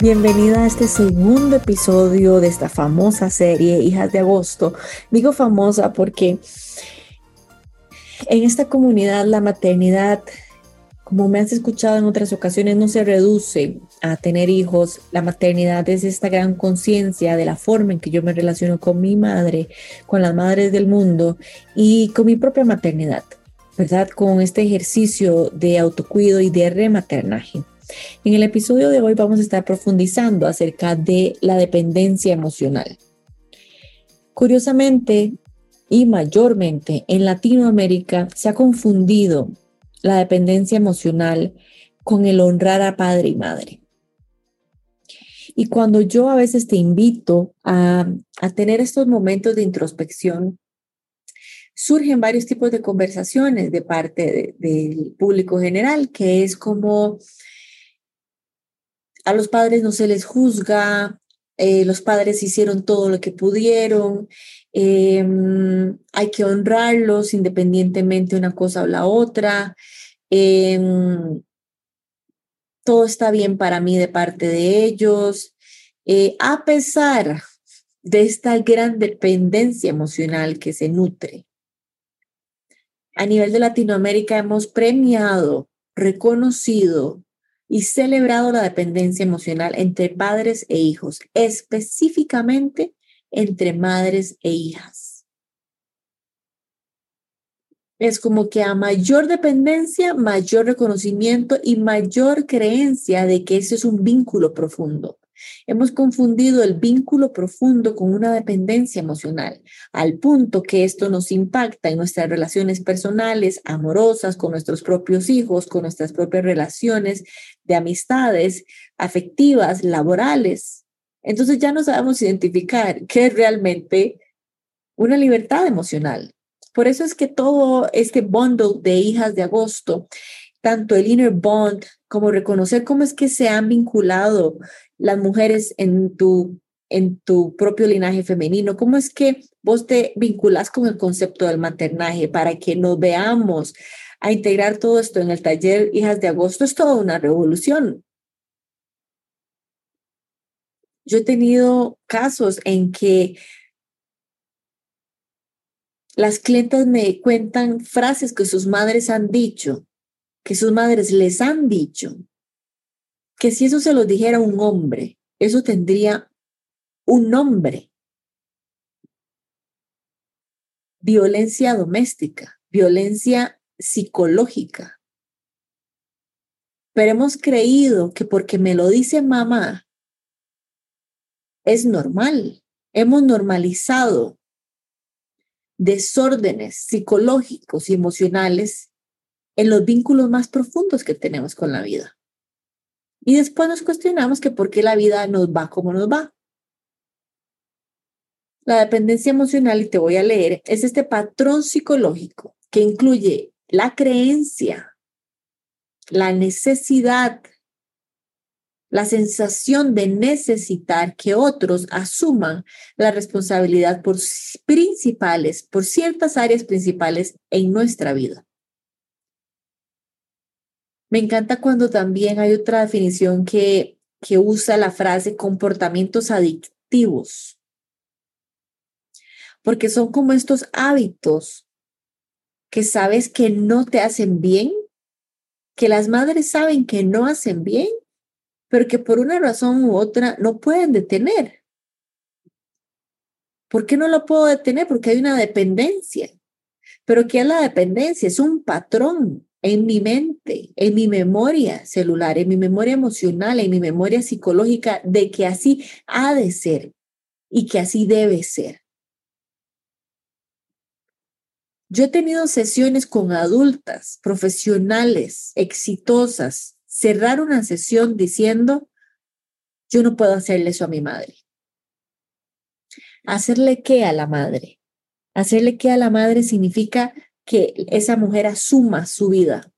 Bienvenida a este segundo episodio de esta famosa serie Hijas de Agosto. Digo famosa porque en esta comunidad la maternidad, como me has escuchado en otras ocasiones, no se reduce a tener hijos. La maternidad es esta gran conciencia de la forma en que yo me relaciono con mi madre, con las madres del mundo y con mi propia maternidad, ¿verdad? Con este ejercicio de autocuido y de rematernaje. En el episodio de hoy vamos a estar profundizando acerca de la dependencia emocional. Curiosamente y mayormente en Latinoamérica se ha confundido la dependencia emocional con el honrar a padre y madre. Y cuando yo a veces te invito a, tener estos momentos de introspección, surgen varios tipos de conversaciones de parte del público general, que es como a los padres no se les juzga, eh, los padres hicieron todo lo que pudieron, em, hay que honrarlos independientemente una cosa o la otra, em, todo está bien para mí de parte de ellos, eh, a pesar de esta gran dependencia emocional que se nutre. A nivel de Latinoamérica hemos premiado, reconocido y celebrado la dependencia emocional entre padres e hijos, específicamente entre madres e hijas. Es como que a mayor dependencia, mayor reconocimiento y mayor creencia de que ese es un vínculo profundo. Hemos confundido el vínculo profundo con una dependencia emocional, al punto que esto nos impacta en nuestras relaciones personales, amorosas, con nuestros propios hijos, con nuestras propias relaciones de amistades, afectivas, laborales. Entonces ya no sabemos identificar qué es realmente una libertad emocional. Por eso es que todo este bundle de hijas de agosto tanto el inner bond como reconocer cómo es que se han vinculado las mujeres en tu, en tu propio linaje femenino, cómo es que vos te vinculas con el concepto del maternaje para que nos veamos a integrar todo esto en el taller Hijas de Agosto, es toda una revolución. Yo he tenido casos en que las clientas me cuentan frases que sus madres han dicho que sus madres les han dicho que si eso se lo dijera un hombre, eso tendría un nombre. Violencia doméstica, violencia psicológica. Pero hemos creído que porque me lo dice mamá, es normal. Hemos normalizado desórdenes psicológicos y emocionales en los vínculos más profundos que tenemos con la vida. Y después nos cuestionamos que por qué la vida nos va como nos va. La dependencia emocional, y te voy a leer, es este patrón psicológico que incluye la creencia, la necesidad, la sensación de necesitar que otros asuman la responsabilidad por principales, por ciertas áreas principales en nuestra vida. Me encanta cuando también hay otra definición que, que usa la frase comportamientos adictivos, porque son como estos hábitos que sabes que no te hacen bien, que las madres saben que no hacen bien, pero que por una razón u otra no pueden detener. ¿Por qué no lo puedo detener? Porque hay una dependencia. Pero ¿qué es la dependencia? Es un patrón en mi mente, en mi memoria celular, en mi memoria emocional, en mi memoria psicológica de que así ha de ser y que así debe ser. Yo he tenido sesiones con adultas, profesionales, exitosas, cerrar una sesión diciendo, yo no puedo hacerle eso a mi madre. ¿Hacerle qué a la madre? Hacerle qué a la madre significa que esa mujer asuma su vida.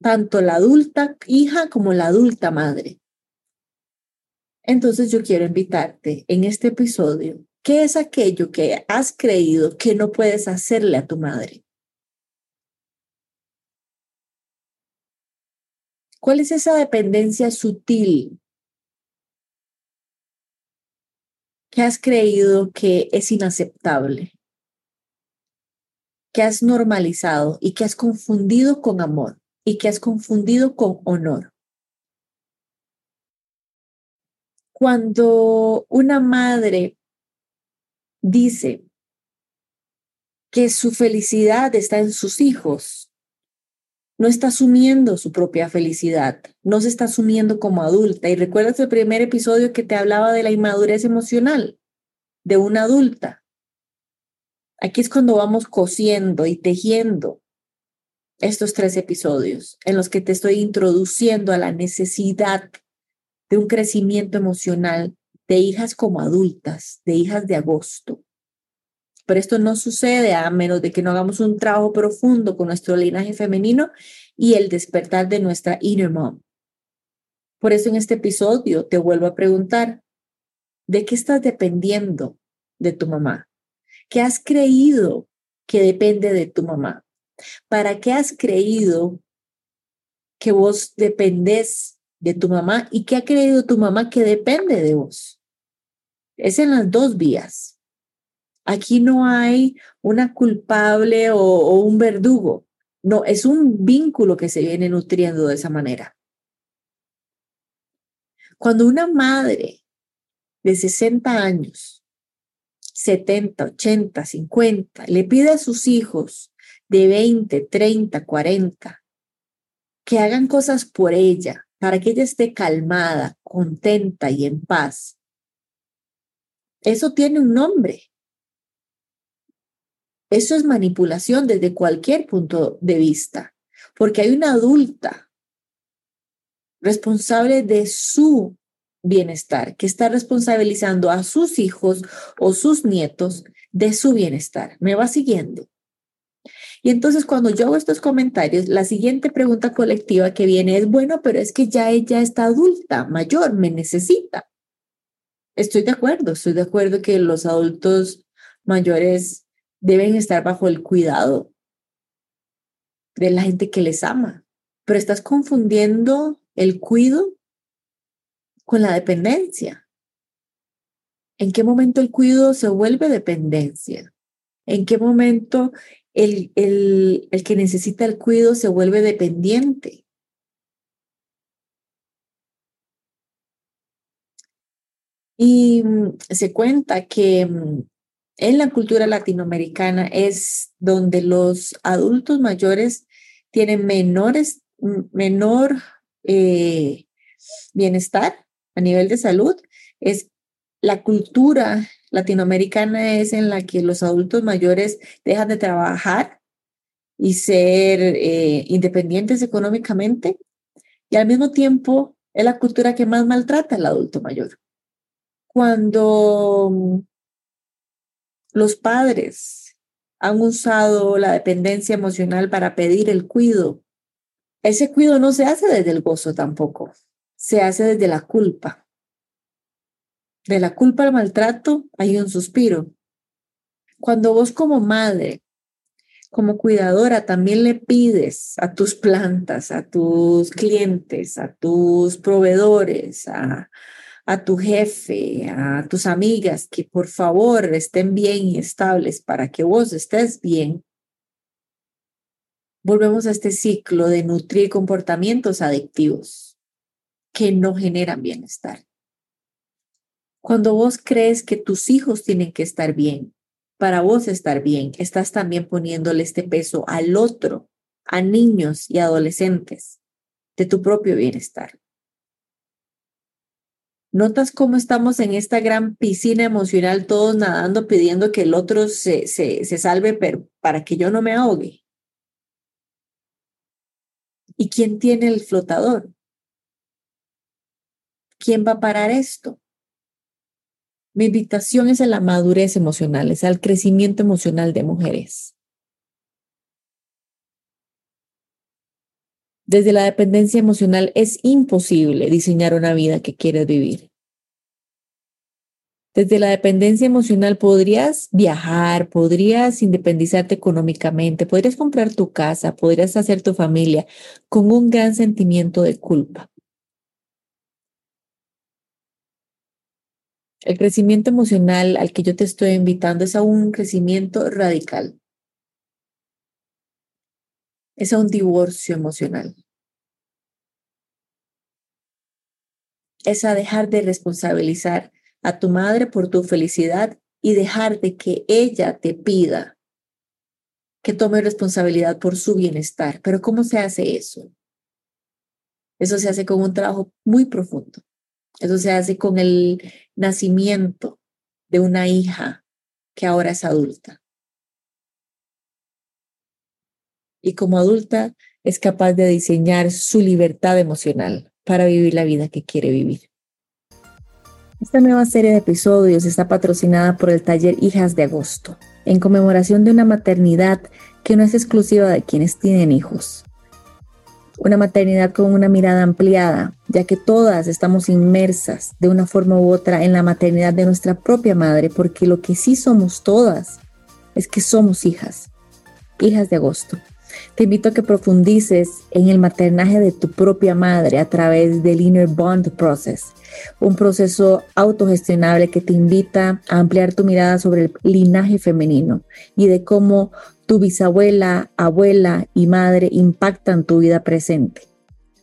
Tanto la adulta hija como la adulta madre. Entonces yo quiero invitarte en este episodio, ¿qué es aquello que has creído que no puedes hacerle a tu madre? ¿Cuál es esa dependencia sutil que has creído que es inaceptable? que has normalizado y que has confundido con amor y que has confundido con honor. Cuando una madre dice que su felicidad está en sus hijos, no está asumiendo su propia felicidad, no se está asumiendo como adulta. Y recuerdas el primer episodio que te hablaba de la inmadurez emocional de una adulta. Aquí es cuando vamos cosiendo y tejiendo estos tres episodios en los que te estoy introduciendo a la necesidad de un crecimiento emocional de hijas como adultas, de hijas de agosto. Pero esto no sucede a menos de que no hagamos un trabajo profundo con nuestro linaje femenino y el despertar de nuestra inner mom. Por eso en este episodio te vuelvo a preguntar, ¿de qué estás dependiendo de tu mamá? ¿Qué has creído que depende de tu mamá? ¿Para qué has creído que vos dependés de tu mamá y qué ha creído tu mamá que depende de vos? Es en las dos vías. Aquí no hay una culpable o, o un verdugo. No, es un vínculo que se viene nutriendo de esa manera. Cuando una madre de 60 años 70, 80, 50, le pide a sus hijos de 20, 30, 40 que hagan cosas por ella, para que ella esté calmada, contenta y en paz. Eso tiene un nombre. Eso es manipulación desde cualquier punto de vista, porque hay una adulta responsable de su bienestar, que está responsabilizando a sus hijos o sus nietos de su bienestar. ¿Me va siguiendo? Y entonces cuando yo hago estos comentarios, la siguiente pregunta colectiva que viene es, bueno, pero es que ya ella está adulta, mayor, me necesita. Estoy de acuerdo, estoy de acuerdo que los adultos mayores deben estar bajo el cuidado de la gente que les ama, pero estás confundiendo el cuido con la dependencia. ¿En qué momento el cuidado se vuelve dependencia? ¿En qué momento el, el, el que necesita el cuidado se vuelve dependiente? Y mm, se cuenta que mm, en la cultura latinoamericana es donde los adultos mayores tienen menores, menor eh, bienestar a nivel de salud es la cultura latinoamericana es en la que los adultos mayores dejan de trabajar y ser eh, independientes económicamente y al mismo tiempo es la cultura que más maltrata al adulto mayor. Cuando mm, los padres han usado la dependencia emocional para pedir el cuido, ese cuido no se hace desde el gozo tampoco se hace desde la culpa. De la culpa al maltrato hay un suspiro. Cuando vos como madre, como cuidadora, también le pides a tus plantas, a tus clientes, a tus proveedores, a, a tu jefe, a tus amigas, que por favor estén bien y estables para que vos estés bien, volvemos a este ciclo de nutrir comportamientos adictivos que no generan bienestar. Cuando vos crees que tus hijos tienen que estar bien, para vos estar bien, estás también poniéndole este peso al otro, a niños y adolescentes, de tu propio bienestar. ¿Notas cómo estamos en esta gran piscina emocional, todos nadando, pidiendo que el otro se, se, se salve pero para que yo no me ahogue? ¿Y quién tiene el flotador? ¿Quién va a parar esto? Mi invitación es a la madurez emocional, es al crecimiento emocional de mujeres. Desde la dependencia emocional es imposible diseñar una vida que quieres vivir. Desde la dependencia emocional podrías viajar, podrías independizarte económicamente, podrías comprar tu casa, podrías hacer tu familia con un gran sentimiento de culpa. El crecimiento emocional al que yo te estoy invitando es a un crecimiento radical. Es un divorcio emocional. Es a dejar de responsabilizar a tu madre por tu felicidad y dejar de que ella te pida que tome responsabilidad por su bienestar. Pero ¿cómo se hace eso? Eso se hace con un trabajo muy profundo. Eso se hace con el nacimiento de una hija que ahora es adulta. Y como adulta es capaz de diseñar su libertad emocional para vivir la vida que quiere vivir. Esta nueva serie de episodios está patrocinada por el taller Hijas de Agosto, en conmemoración de una maternidad que no es exclusiva de quienes tienen hijos. Una maternidad con una mirada ampliada, ya que todas estamos inmersas de una forma u otra en la maternidad de nuestra propia madre, porque lo que sí somos todas es que somos hijas, hijas de agosto. Te invito a que profundices en el maternaje de tu propia madre a través del Inner Bond Process, un proceso autogestionable que te invita a ampliar tu mirada sobre el linaje femenino y de cómo tu bisabuela, abuela y madre impactan tu vida presente.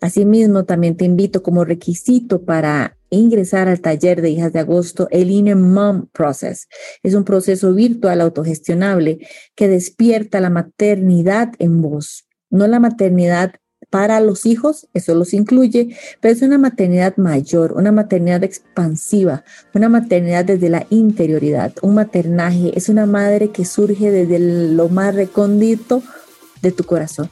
Asimismo, también te invito como requisito para ingresar al taller de hijas de agosto el Inner Mom Process. Es un proceso virtual autogestionable que despierta la maternidad en vos, no la maternidad para los hijos, eso los incluye, pero es una maternidad mayor, una maternidad expansiva, una maternidad desde la interioridad. Un maternaje es una madre que surge desde lo más recóndito de tu corazón.